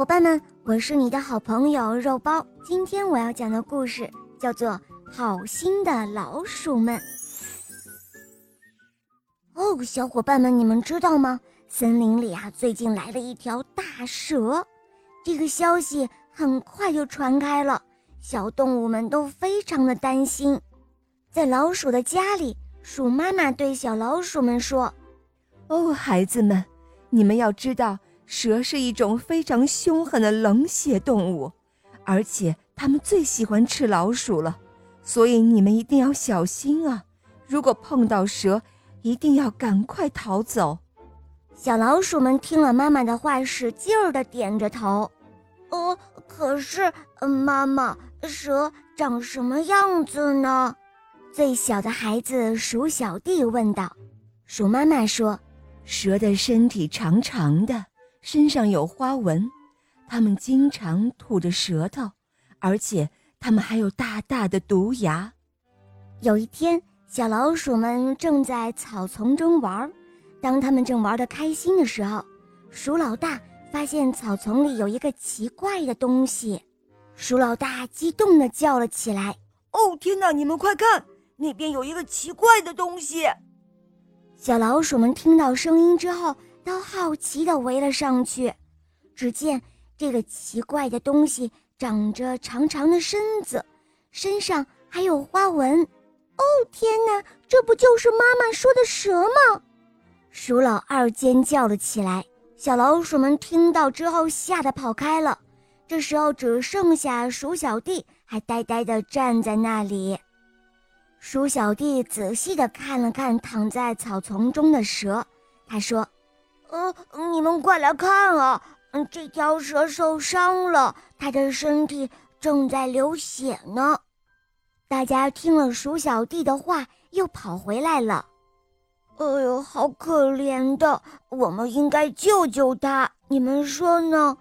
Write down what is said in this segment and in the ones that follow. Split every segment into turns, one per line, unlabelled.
伙伴们，我是你的好朋友肉包。今天我要讲的故事叫做《好心的老鼠们》。哦，小伙伴们，你们知道吗？森林里啊，最近来了一条大蛇。这个消息很快就传开了，小动物们都非常的担心。在老鼠的家里，鼠妈妈对小老鼠们说：“
哦，孩子们，你们要知道。”蛇是一种非常凶狠的冷血动物，而且它们最喜欢吃老鼠了，所以你们一定要小心啊！如果碰到蛇，一定要赶快逃走。
小老鼠们听了妈妈的话，使劲儿地点着头。哦，可是，妈妈，蛇长什么样子呢？最小的孩子鼠小弟问道。鼠妈妈说：“
蛇的身体长长的。”身上有花纹，它们经常吐着舌头，而且它们还有大大的毒牙。
有一天，小老鼠们正在草丛中玩，当它们正玩得开心的时候，鼠老大发现草丛里有一个奇怪的东西。鼠老大激动地叫了起来：“
哦，天哪！你们快看，那边有一个奇怪的东西！”
小老鼠们听到声音之后。都好奇地围了上去，只见这个奇怪的东西长着长长的身子，身上还有花纹。哦，天哪，这不就是妈妈说的蛇吗？鼠老二尖叫了起来。小老鼠们听到之后吓得跑开了。这时候只剩下鼠小弟还呆呆地站在那里。鼠小弟仔细地看了看躺在草丛中的蛇，他说。呃，你们快来看啊！嗯，这条蛇受伤了，它的身体正在流血呢。大家听了鼠小弟的话，又跑回来了。哎呦，好可怜的，我们应该救救它，你们说呢？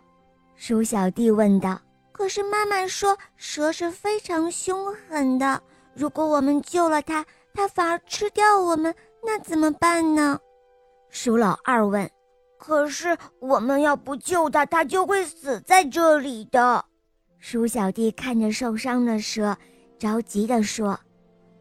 鼠小弟问道。可是妈妈说蛇是非常凶狠的，如果我们救了它，它反而吃掉我们，那怎么办呢？鼠老二问。可是我们要不救他，他就会死在这里的。鼠小弟看着受伤的蛇，着急地说：“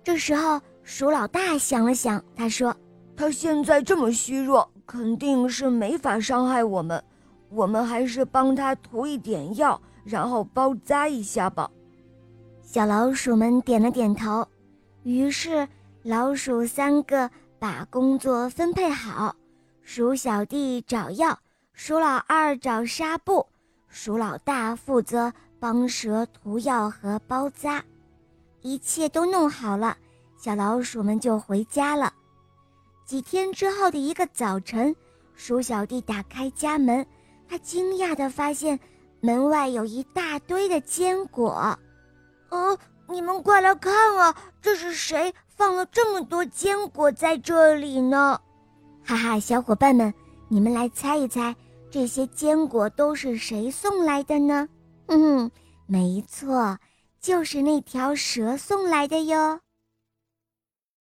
这时候，鼠老大想了想，他说：‘
他现在这么虚弱，肯定是没法伤害我们。我们还是帮他涂一点药，然后包扎一下吧。’”
小老鼠们点了点头。于是，老鼠三个把工作分配好。鼠小弟找药，鼠老二找纱布，鼠老大负责帮蛇涂药和包扎。一切都弄好了，小老鼠们就回家了。几天之后的一个早晨，鼠小弟打开家门，他惊讶地发现门外有一大堆的坚果。呃，你们快来看啊，这是谁放了这么多坚果在这里呢？哈哈，小伙伴们，你们来猜一猜，这些坚果都是谁送来的呢？嗯，没错，就是那条蛇送来的哟。